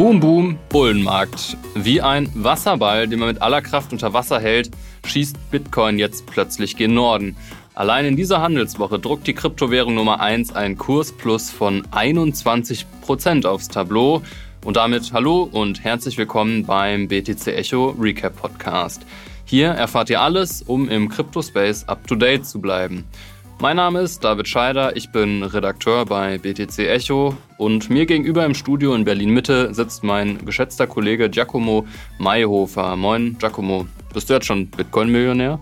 Boom Boom Bullenmarkt. Wie ein Wasserball, den man mit aller Kraft unter Wasser hält, schießt Bitcoin jetzt plötzlich gen Norden. Allein in dieser Handelswoche druckt die Kryptowährung Nummer 1 einen Kursplus von 21% aufs Tableau. Und damit hallo und herzlich willkommen beim BTC Echo Recap Podcast. Hier erfahrt ihr alles, um im Crypto-Space up-to-date zu bleiben. Mein Name ist David Scheider, ich bin Redakteur bei BTC Echo und mir gegenüber im Studio in Berlin Mitte sitzt mein geschätzter Kollege Giacomo Mayhofer. Moin Giacomo, bist du jetzt schon Bitcoin-Millionär?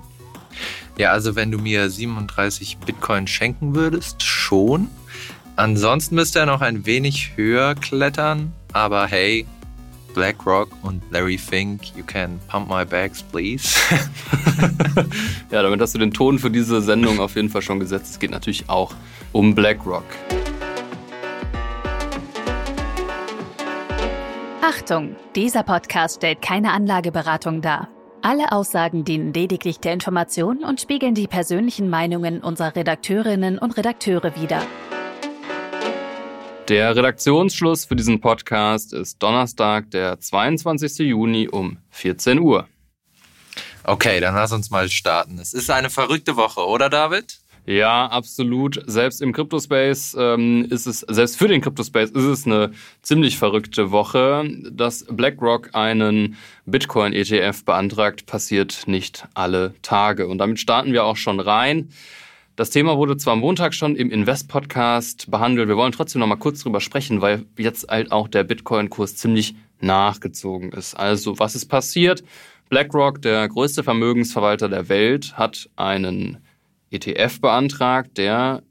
Ja, also wenn du mir 37 Bitcoin schenken würdest, schon. Ansonsten müsste er noch ein wenig höher klettern, aber hey, BlackRock und Larry Fink, you can pump my bags, please. ja, damit hast du den Ton für diese Sendung auf jeden Fall schon gesetzt. Es geht natürlich auch um BlackRock. Achtung, dieser Podcast stellt keine Anlageberatung dar. Alle Aussagen dienen lediglich der Information und spiegeln die persönlichen Meinungen unserer Redakteurinnen und Redakteure wider. Der Redaktionsschluss für diesen Podcast ist Donnerstag, der 22. Juni um 14 Uhr. Okay, dann lass uns mal starten. Es ist eine verrückte Woche, oder David? Ja, absolut. Selbst im Cryptospace ähm, ist es, selbst für den Cryptospace ist es eine ziemlich verrückte Woche. Dass BlackRock einen Bitcoin-ETF beantragt, passiert nicht alle Tage. Und damit starten wir auch schon rein. Das Thema wurde zwar am Montag schon im Invest-Podcast behandelt. Wir wollen trotzdem noch mal kurz drüber sprechen, weil jetzt halt auch der Bitcoin-Kurs ziemlich nachgezogen ist. Also, was ist passiert? BlackRock, der größte Vermögensverwalter der Welt, hat einen ETF beantragt, der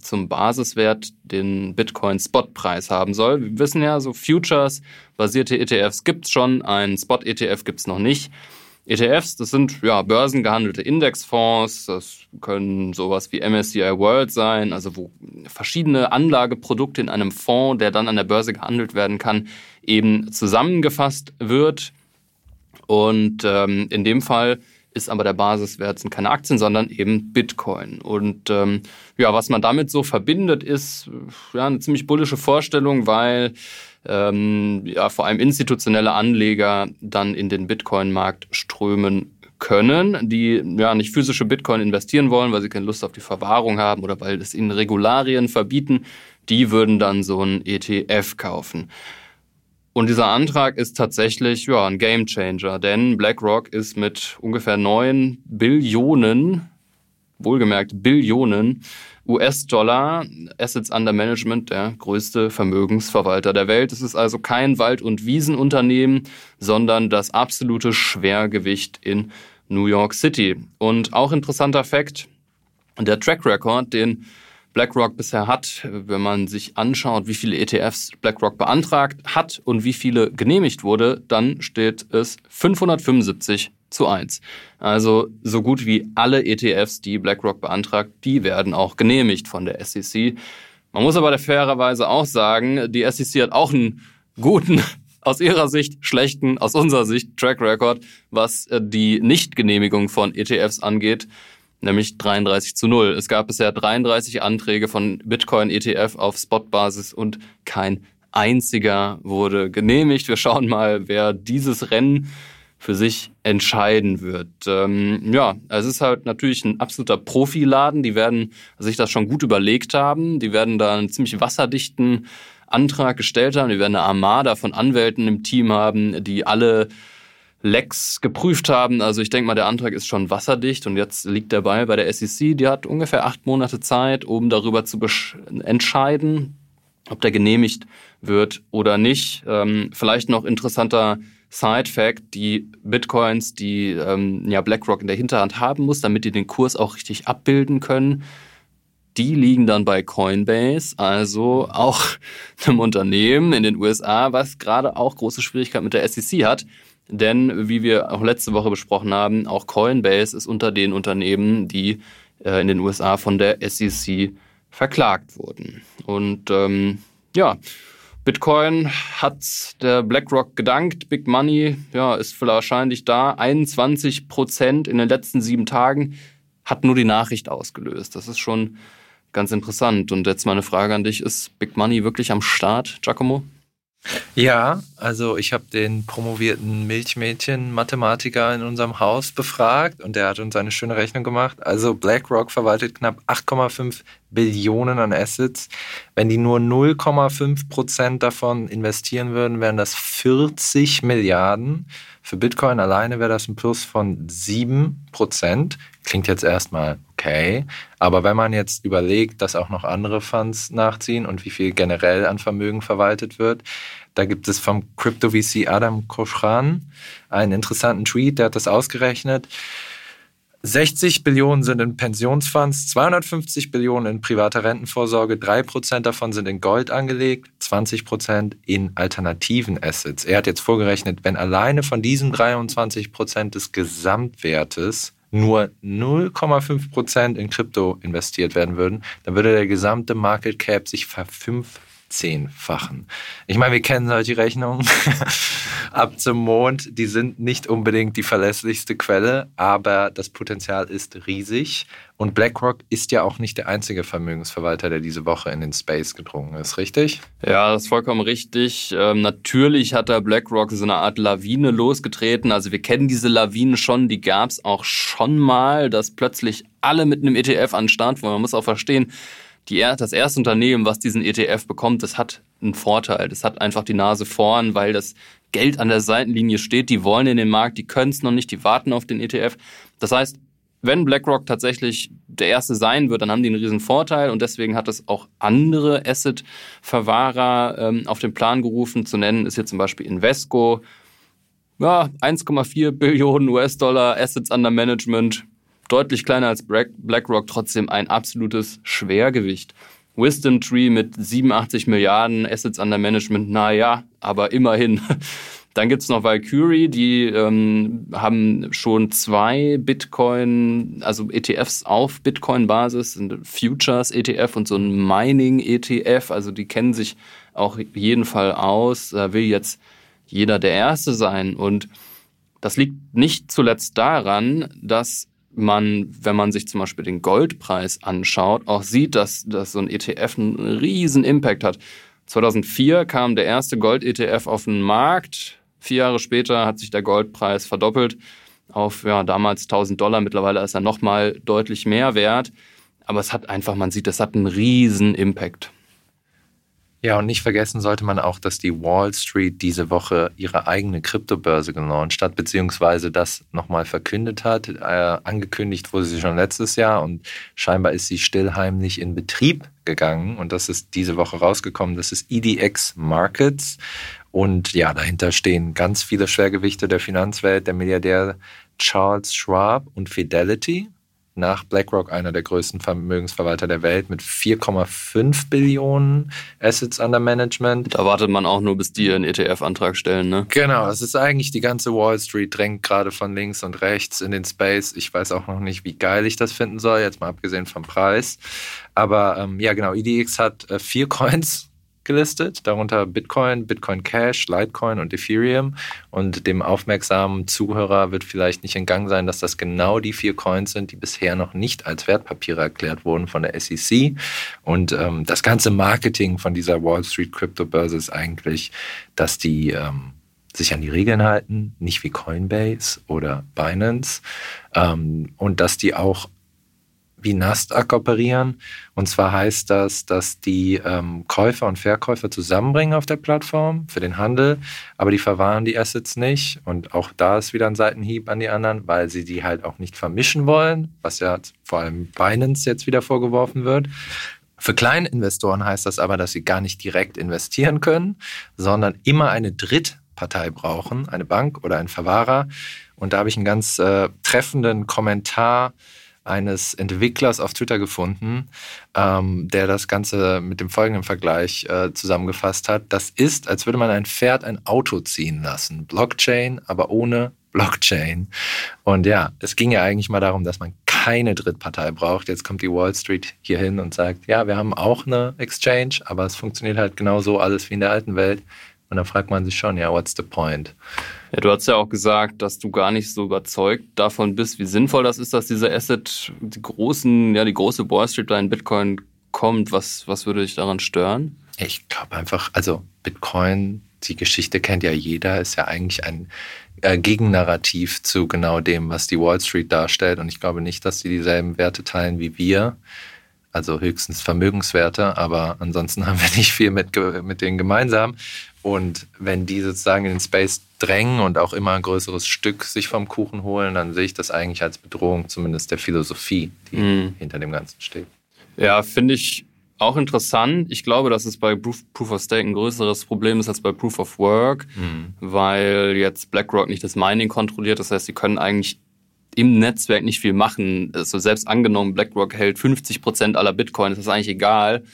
zum Basiswert den Bitcoin-Spot-Preis haben soll. Wir wissen ja, so Futures-basierte ETFs gibt es schon, einen Spot-ETF gibt es noch nicht. ETFs, das sind ja börsengehandelte Indexfonds, das können sowas wie MSCI World sein, also wo verschiedene Anlageprodukte in einem Fonds, der dann an der Börse gehandelt werden kann, eben zusammengefasst wird. Und ähm, in dem Fall ist aber der Basiswert sind keine Aktien, sondern eben Bitcoin. Und ähm, ja, was man damit so verbindet, ist ja eine ziemlich bullische Vorstellung, weil ähm, ja, vor allem institutionelle Anleger dann in den Bitcoin-Markt strömen können, die ja nicht physische Bitcoin investieren wollen, weil sie keine Lust auf die Verwahrung haben oder weil es ihnen Regularien verbieten, die würden dann so ein ETF kaufen. Und dieser Antrag ist tatsächlich ja, ein Gamechanger, denn BlackRock ist mit ungefähr 9 Billionen, wohlgemerkt Billionen US-Dollar Assets under Management der größte Vermögensverwalter der Welt. Es ist also kein Wald- und Wiesenunternehmen, sondern das absolute Schwergewicht in New York City. Und auch interessanter Fakt, der Track Record, den BlackRock bisher hat, wenn man sich anschaut, wie viele ETFs BlackRock beantragt hat und wie viele genehmigt wurde, dann steht es 575 zu 1. Also so gut wie alle ETFs, die BlackRock beantragt, die werden auch genehmigt von der SEC. Man muss aber fairerweise auch sagen, die SEC hat auch einen guten, aus ihrer Sicht schlechten, aus unserer Sicht Track Record, was äh, die Nichtgenehmigung von ETFs angeht, nämlich 33 zu 0. Es gab bisher 33 Anträge von Bitcoin ETF auf Spotbasis und kein einziger wurde genehmigt. Wir schauen mal, wer dieses Rennen für sich entscheiden wird. Ähm, ja, es ist halt natürlich ein absoluter Profiladen. Die werden sich das schon gut überlegt haben. Die werden da einen ziemlich wasserdichten Antrag gestellt haben. Die werden eine Armada von Anwälten im Team haben, die alle Lecks geprüft haben. Also ich denke mal, der Antrag ist schon wasserdicht und jetzt liegt der Ball bei der SEC. Die hat ungefähr acht Monate Zeit, um darüber zu entscheiden, ob der genehmigt wird oder nicht. Ähm, vielleicht noch interessanter Side-Fact, die Bitcoins, die ähm, ja BlackRock in der Hinterhand haben muss, damit die den Kurs auch richtig abbilden können, die liegen dann bei Coinbase, also auch einem Unternehmen in den USA, was gerade auch große Schwierigkeiten mit der SEC hat. Denn wie wir auch letzte Woche besprochen haben, auch Coinbase ist unter den Unternehmen, die äh, in den USA von der SEC verklagt wurden. Und ähm, ja, Bitcoin hat der BlackRock gedankt. Big Money ja, ist wahrscheinlich da. 21 Prozent in den letzten sieben Tagen hat nur die Nachricht ausgelöst. Das ist schon ganz interessant. Und jetzt meine Frage an dich: Ist Big Money wirklich am Start, Giacomo? Ja, also ich habe den promovierten Milchmädchen-Mathematiker in unserem Haus befragt und der hat uns eine schöne Rechnung gemacht. Also BlackRock verwaltet knapp 8,5 Billionen an Assets. Wenn die nur 0,5 Prozent davon investieren würden, wären das 40 Milliarden. Für Bitcoin alleine wäre das ein Plus von 7 Prozent. Klingt jetzt erstmal okay, aber wenn man jetzt überlegt, dass auch noch andere Funds nachziehen und wie viel generell an Vermögen verwaltet wird, da gibt es vom Crypto VC Adam Koschran einen interessanten Tweet, der hat das ausgerechnet. 60 Billionen sind in Pensionsfonds, 250 Billionen in privater Rentenvorsorge, 3% davon sind in Gold angelegt, 20% in alternativen Assets. Er hat jetzt vorgerechnet, wenn alleine von diesen 23% des Gesamtwertes nur 0,5% in Krypto investiert werden würden, dann würde der gesamte Market Cap sich verfünffachen zehnfachen. Ich meine, wir kennen solche Rechnungen ab zum Mond. Die sind nicht unbedingt die verlässlichste Quelle, aber das Potenzial ist riesig. Und BlackRock ist ja auch nicht der einzige Vermögensverwalter, der diese Woche in den Space gedrungen ist, richtig? Ja, das ist vollkommen richtig. Ähm, natürlich hat da BlackRock so eine Art Lawine losgetreten. Also wir kennen diese Lawinen schon, die gab es auch schon mal, dass plötzlich alle mit einem ETF an Start waren. Man muss auch verstehen, die, das erste Unternehmen, was diesen ETF bekommt, das hat einen Vorteil. Das hat einfach die Nase vorn, weil das Geld an der Seitenlinie steht. Die wollen in den Markt, die können es noch nicht, die warten auf den ETF. Das heißt, wenn BlackRock tatsächlich der erste sein wird, dann haben die einen riesen Vorteil und deswegen hat es auch andere Asset-Verwahrer ähm, auf den Plan gerufen. Zu nennen ist hier zum Beispiel Invesco. Ja, 1,4 Billionen US-Dollar Assets under Management deutlich kleiner als BlackRock, trotzdem ein absolutes Schwergewicht. Wisdom Tree mit 87 Milliarden Assets under Management, naja, aber immerhin. Dann gibt's noch Valkyrie, die ähm, haben schon zwei Bitcoin, also ETFs auf Bitcoin-Basis, sind Futures ETF und so ein Mining ETF, also die kennen sich auch jeden Fall aus, da will jetzt jeder der Erste sein. Und das liegt nicht zuletzt daran, dass man, wenn man sich zum Beispiel den Goldpreis anschaut, auch sieht, dass, dass so ein ETF einen riesen Impact hat. 2004 kam der erste Gold-ETF auf den Markt. Vier Jahre später hat sich der Goldpreis verdoppelt auf ja, damals 1000 Dollar. Mittlerweile ist er nochmal deutlich mehr wert. Aber es hat einfach, man sieht, das hat einen riesen Impact. Ja, und nicht vergessen sollte man auch, dass die Wall Street diese Woche ihre eigene Kryptobörse gelauncht hat, beziehungsweise das nochmal verkündet hat. Äh, angekündigt wurde sie schon letztes Jahr und scheinbar ist sie stillheimlich in Betrieb gegangen und das ist diese Woche rausgekommen. Das ist EDX Markets und ja, dahinter stehen ganz viele Schwergewichte der Finanzwelt, der Milliardär Charles Schwab und Fidelity nach BlackRock einer der größten Vermögensverwalter der Welt mit 4,5 Billionen Assets under Management. Da wartet man auch nur, bis die einen ETF-Antrag stellen, ne? Genau, es ist eigentlich die ganze Wall Street drängt gerade von links und rechts in den Space. Ich weiß auch noch nicht, wie geil ich das finden soll, jetzt mal abgesehen vom Preis. Aber ähm, ja, genau, EDX hat äh, vier Coins gelistet, darunter Bitcoin, Bitcoin Cash, Litecoin und Ethereum. Und dem aufmerksamen Zuhörer wird vielleicht nicht entgangen sein, dass das genau die vier Coins sind, die bisher noch nicht als Wertpapiere erklärt wurden von der SEC. Und ähm, das ganze Marketing von dieser Wall Street Crypto Börse ist eigentlich, dass die ähm, sich an die Regeln halten, nicht wie Coinbase oder Binance, ähm, und dass die auch wie Nasdaq operieren. Und zwar heißt das, dass die ähm, Käufer und Verkäufer zusammenbringen auf der Plattform für den Handel, aber die verwahren die Assets nicht. Und auch da ist wieder ein Seitenhieb an die anderen, weil sie die halt auch nicht vermischen wollen, was ja vor allem Binance jetzt wieder vorgeworfen wird. Für Kleininvestoren heißt das aber, dass sie gar nicht direkt investieren können, sondern immer eine Drittpartei brauchen, eine Bank oder ein Verwahrer. Und da habe ich einen ganz äh, treffenden Kommentar eines Entwicklers auf Twitter gefunden, ähm, der das Ganze mit dem folgenden Vergleich äh, zusammengefasst hat. Das ist, als würde man ein Pferd ein Auto ziehen lassen. Blockchain, aber ohne Blockchain. Und ja, es ging ja eigentlich mal darum, dass man keine Drittpartei braucht. Jetzt kommt die Wall Street hier hin und sagt, ja, wir haben auch eine Exchange, aber es funktioniert halt genauso alles wie in der alten Welt. Und dann fragt man sich schon, ja, what's the point? Ja, du hast ja auch gesagt, dass du gar nicht so überzeugt davon bist, wie sinnvoll das ist, dass dieser Asset, die großen, ja, die große Wall Street da in Bitcoin kommt. Was, was würde dich daran stören? Ich glaube einfach, also Bitcoin die Geschichte kennt ja jeder, ist ja eigentlich ein äh, Gegennarrativ zu genau dem, was die Wall Street darstellt. Und ich glaube nicht, dass sie dieselben Werte teilen wie wir. Also höchstens Vermögenswerte, aber ansonsten haben wir nicht viel mit, mit denen gemeinsam. Und wenn die sozusagen in den Space drängen und auch immer ein größeres Stück sich vom Kuchen holen, dann sehe ich das eigentlich als Bedrohung, zumindest der Philosophie, die mm. hinter dem Ganzen steht. Ja, finde ich auch interessant. Ich glaube, dass es bei Proof, Proof, of Stake ein größeres Problem ist als bei Proof of Work, mhm. weil jetzt BlackRock nicht das Mining kontrolliert. Das heißt, sie können eigentlich im Netzwerk nicht viel machen. Also selbst angenommen, BlackRock hält 50 Prozent aller Bitcoin, ist das eigentlich egal,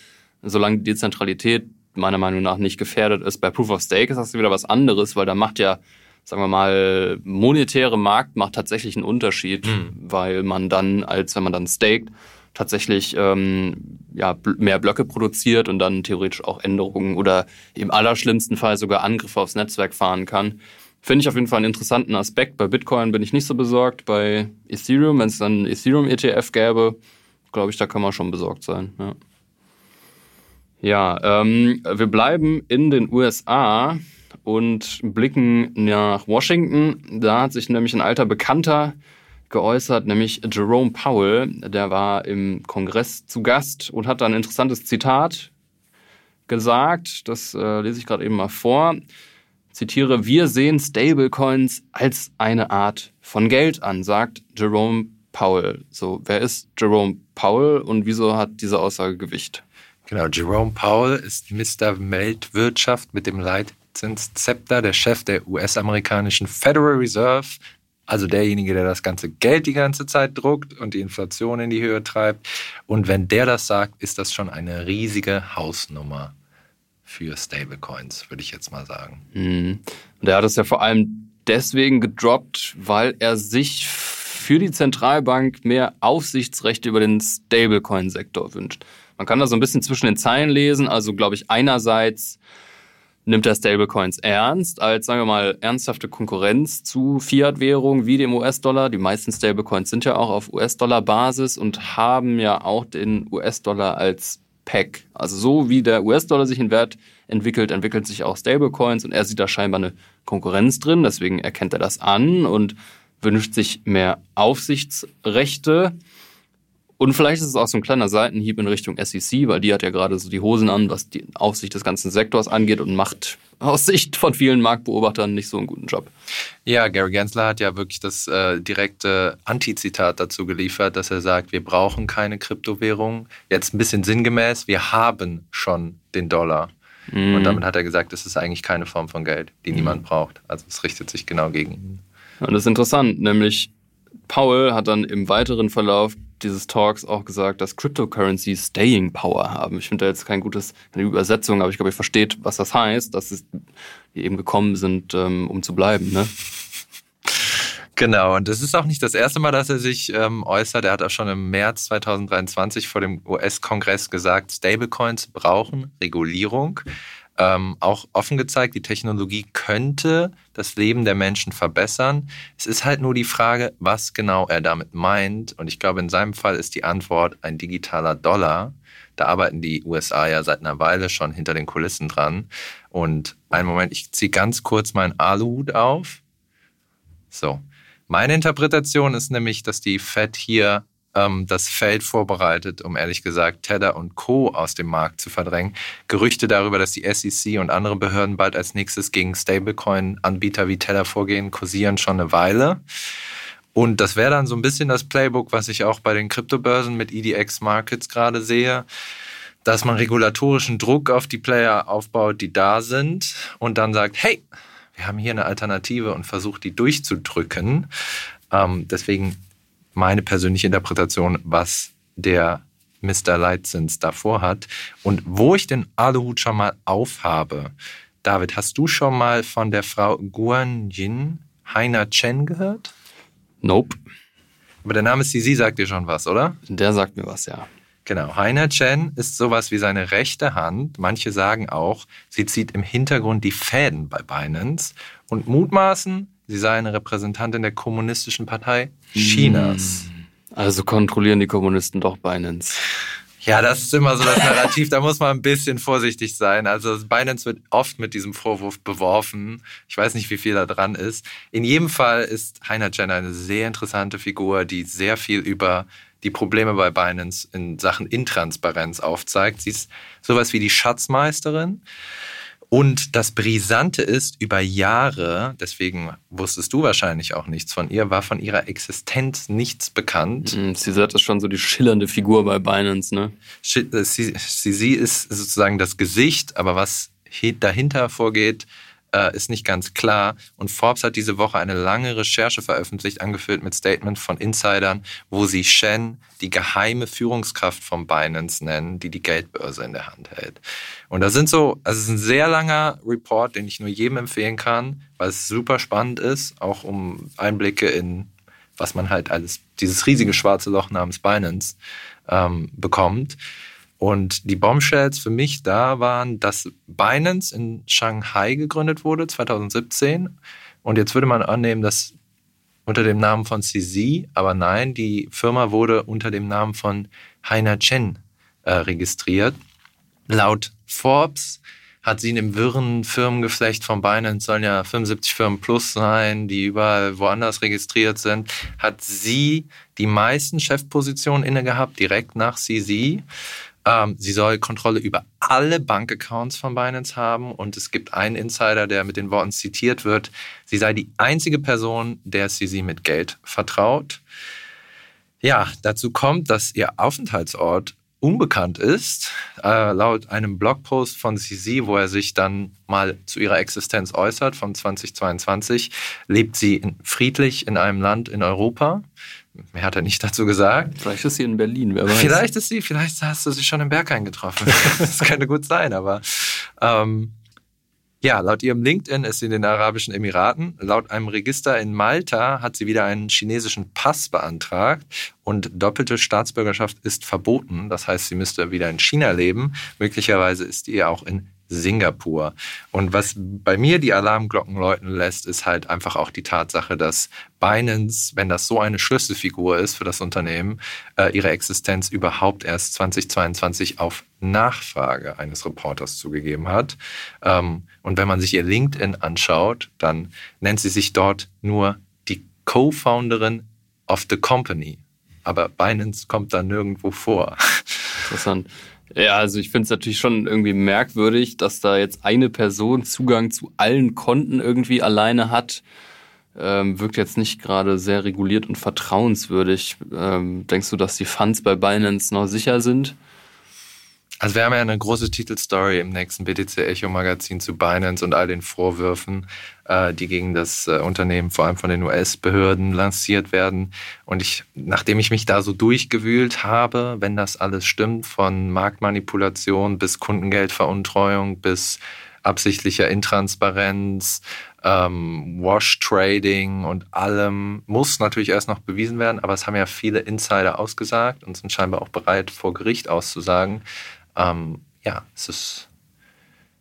solange die Dezentralität meiner Meinung nach nicht gefährdet ist. Bei Proof of Stake ist das wieder was anderes, weil da macht ja, sagen wir mal, monetäre Markt macht tatsächlich einen Unterschied, mhm. weil man dann, als wenn man dann staked, tatsächlich ähm, ja, mehr Blöcke produziert und dann theoretisch auch Änderungen oder im allerschlimmsten Fall sogar Angriffe aufs Netzwerk fahren kann. Finde ich auf jeden Fall einen interessanten Aspekt. Bei Bitcoin bin ich nicht so besorgt. Bei Ethereum, wenn es dann Ethereum-ETF gäbe, glaube ich, da kann man schon besorgt sein. Ja, ja ähm, wir bleiben in den USA und blicken nach Washington. Da hat sich nämlich ein alter Bekannter geäußert, nämlich Jerome Powell. Der war im Kongress zu Gast und hat da ein interessantes Zitat gesagt. Das äh, lese ich gerade eben mal vor. Zitiere, wir sehen Stablecoins als eine Art von Geld an, sagt Jerome Powell. So, wer ist Jerome Powell und wieso hat diese Aussage Gewicht? Genau, Jerome Powell ist Mr. Weltwirtschaft mit dem Leitzinszepter, der Chef der US-amerikanischen Federal Reserve, also derjenige, der das ganze Geld die ganze Zeit druckt und die Inflation in die Höhe treibt. Und wenn der das sagt, ist das schon eine riesige Hausnummer für Stablecoins, würde ich jetzt mal sagen. Mhm. Und er hat es ja vor allem deswegen gedroppt, weil er sich für die Zentralbank mehr Aufsichtsrechte über den Stablecoin-Sektor wünscht. Man kann da so ein bisschen zwischen den Zeilen lesen. Also, glaube ich, einerseits nimmt er Stablecoins ernst als, sagen wir mal, ernsthafte Konkurrenz zu Fiat-Währungen wie dem US-Dollar. Die meisten Stablecoins sind ja auch auf US-Dollar-Basis und haben ja auch den US-Dollar als Pack. Also so wie der US-Dollar sich in Wert entwickelt, entwickelt sich auch Stablecoins und er sieht da scheinbar eine Konkurrenz drin. Deswegen erkennt er das an und wünscht sich mehr Aufsichtsrechte. Und vielleicht ist es auch so ein kleiner Seitenhieb in Richtung SEC, weil die hat ja gerade so die Hosen an, was die Aufsicht des ganzen Sektors angeht und macht aus Sicht von vielen Marktbeobachtern nicht so einen guten Job. Ja, Gary Gensler hat ja wirklich das äh, direkte Antizitat dazu geliefert, dass er sagt, wir brauchen keine Kryptowährung. Jetzt ein bisschen sinngemäß, wir haben schon den Dollar. Mhm. Und damit hat er gesagt, es ist eigentlich keine Form von Geld, die mhm. niemand braucht. Also es richtet sich genau gegen ihn. Und das ist interessant, nämlich Paul hat dann im weiteren Verlauf dieses Talks auch gesagt, dass Cryptocurrency Staying Power haben. Ich finde da jetzt kein gutes, keine Übersetzung, aber ich glaube, ihr versteht, was das heißt, dass es, die eben gekommen sind, ähm, um zu bleiben. Ne? Genau, und das ist auch nicht das erste Mal, dass er sich ähm, äußert. Er hat auch schon im März 2023 vor dem US-Kongress gesagt, Stablecoins brauchen Regulierung ähm, auch offen gezeigt, die Technologie könnte das Leben der Menschen verbessern. Es ist halt nur die Frage, was genau er damit meint. Und ich glaube, in seinem Fall ist die Antwort ein digitaler Dollar. Da arbeiten die USA ja seit einer Weile schon hinter den Kulissen dran. Und einen Moment, ich ziehe ganz kurz meinen Aluhut auf. So. Meine Interpretation ist nämlich, dass die Fed hier ähm, das Feld vorbereitet, um ehrlich gesagt Tether und Co. aus dem Markt zu verdrängen. Gerüchte darüber, dass die SEC und andere Behörden bald als nächstes gegen Stablecoin-Anbieter wie Tether vorgehen, kursieren schon eine Weile. Und das wäre dann so ein bisschen das Playbook, was ich auch bei den Kryptobörsen mit EDX Markets gerade sehe, dass man regulatorischen Druck auf die Player aufbaut, die da sind und dann sagt, hey, wir haben hier eine Alternative und versucht, die durchzudrücken. Ähm, deswegen meine persönliche Interpretation, was der Mr. Leitzins davor hat. Und wo ich den Aluhut schon mal aufhabe, David, hast du schon mal von der Frau Guan Yin Heiner Chen gehört? Nope. Aber der Name Sisi sagt dir schon was, oder? Der sagt mir was, ja. Genau. Heiner Chen ist sowas wie seine rechte Hand. Manche sagen auch, sie zieht im Hintergrund die Fäden bei Binance und mutmaßen, sie sei eine Repräsentantin der Kommunistischen Partei Chinas. Also kontrollieren die Kommunisten doch Binance. Ja, das ist immer so das Narrativ, da muss man ein bisschen vorsichtig sein. Also Binance wird oft mit diesem Vorwurf beworfen. Ich weiß nicht, wie viel da dran ist. In jedem Fall ist Heiner Jen eine sehr interessante Figur, die sehr viel über die Probleme bei Binance in Sachen Intransparenz aufzeigt. Sie ist sowas wie die Schatzmeisterin. Und das Brisante ist, über Jahre, deswegen wusstest du wahrscheinlich auch nichts von ihr, war von ihrer Existenz nichts bekannt. Mhm, sie ist schon so die schillernde Figur bei Binance, ne? Äh, sie, sie, sie ist sozusagen das Gesicht, aber was dahinter vorgeht, äh, ist nicht ganz klar. Und Forbes hat diese Woche eine lange Recherche veröffentlicht, angefüllt mit Statements von Insidern, wo sie Shen die geheime Führungskraft von Binance nennen, die die Geldbörse in der Hand hält. Und da sind so, also ist ein sehr langer Report, den ich nur jedem empfehlen kann, weil es super spannend ist, auch um Einblicke in was man halt alles, dieses riesige schwarze Loch namens Binance ähm, bekommt. Und die Bombshells für mich da waren, dass Binance in Shanghai gegründet wurde, 2017. Und jetzt würde man annehmen, dass unter dem Namen von CZ, aber nein, die Firma wurde unter dem Namen von Heiner Chen äh, registriert. Laut Forbes hat sie in dem wirren Firmengeflecht von Binance, sollen ja 75 Firmen plus sein, die überall woanders registriert sind, hat sie die meisten Chefpositionen inne gehabt, direkt nach CZ. Ähm, sie soll Kontrolle über alle Bankaccounts von Binance haben und es gibt einen Insider, der mit den Worten zitiert wird, sie sei die einzige Person, der sie mit Geld vertraut. Ja, dazu kommt, dass ihr Aufenthaltsort unbekannt ist. Äh, laut einem Blogpost von CZ, wo er sich dann mal zu ihrer Existenz äußert, von 2022, lebt sie in, friedlich in einem Land in Europa. Mehr hat er nicht dazu gesagt. Vielleicht ist sie in Berlin, wer weiß. Vielleicht ist sie, vielleicht hast du sie schon im Berghain getroffen. das könnte gut sein, aber ähm, ja, laut ihrem LinkedIn ist sie in den Arabischen Emiraten. Laut einem Register in Malta hat sie wieder einen chinesischen Pass beantragt und doppelte Staatsbürgerschaft ist verboten. Das heißt, sie müsste wieder in China leben. Möglicherweise ist sie auch in Singapur. Und was bei mir die Alarmglocken läuten lässt, ist halt einfach auch die Tatsache, dass Binance, wenn das so eine Schlüsselfigur ist für das Unternehmen, äh, ihre Existenz überhaupt erst 2022 auf Nachfrage eines Reporters zugegeben hat. Ähm, und wenn man sich ihr LinkedIn anschaut, dann nennt sie sich dort nur die Co-Founderin of the Company. Aber Binance kommt da nirgendwo vor. Interessant. Ja, also ich finde es natürlich schon irgendwie merkwürdig, dass da jetzt eine Person Zugang zu allen Konten irgendwie alleine hat. Ähm, wirkt jetzt nicht gerade sehr reguliert und vertrauenswürdig. Ähm, denkst du, dass die Funds bei Binance noch sicher sind? Also wir haben ja eine große Titelstory im nächsten BTC Echo Magazin zu Binance und all den Vorwürfen, äh, die gegen das äh, Unternehmen vor allem von den US-Behörden lanciert werden. Und ich, nachdem ich mich da so durchgewühlt habe, wenn das alles stimmt, von Marktmanipulation bis Kundengeldveruntreuung bis absichtlicher Intransparenz, ähm, Wash-Trading und allem muss natürlich erst noch bewiesen werden, aber es haben ja viele Insider ausgesagt und sind scheinbar auch bereit, vor Gericht auszusagen, ähm, ja, es ist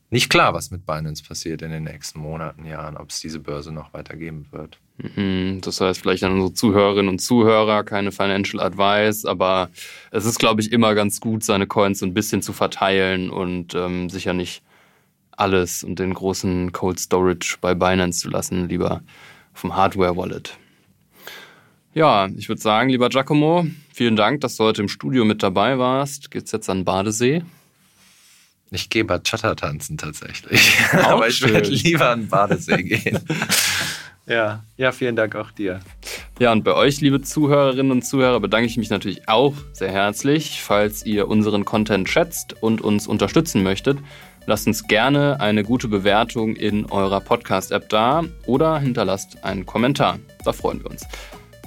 nicht klar, was mit Binance passiert in den nächsten Monaten, Jahren, ob es diese Börse noch weitergeben wird. Mhm, das heißt vielleicht an unsere Zuhörerinnen und Zuhörer keine Financial Advice, aber es ist, glaube ich, immer ganz gut, seine Coins so ein bisschen zu verteilen und ähm, sicher nicht alles und den großen Cold Storage bei Binance zu lassen, lieber vom Hardware Wallet. Ja, ich würde sagen, lieber Giacomo, vielen Dank, dass du heute im Studio mit dabei warst. Geht's jetzt an Badesee? Ich gehe Bachata tanzen tatsächlich. Aber ich werde lieber an Badesee gehen. ja, ja, vielen Dank auch dir. Ja, und bei euch, liebe Zuhörerinnen und Zuhörer, bedanke ich mich natürlich auch sehr herzlich. Falls ihr unseren Content schätzt und uns unterstützen möchtet, lasst uns gerne eine gute Bewertung in eurer Podcast-App da oder hinterlasst einen Kommentar. Da freuen wir uns.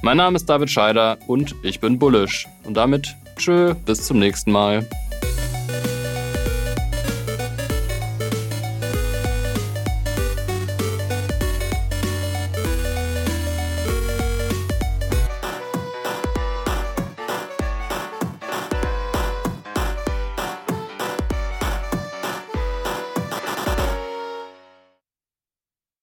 Mein Name ist David Scheider und ich bin bullish. Und damit tschö, bis zum nächsten Mal.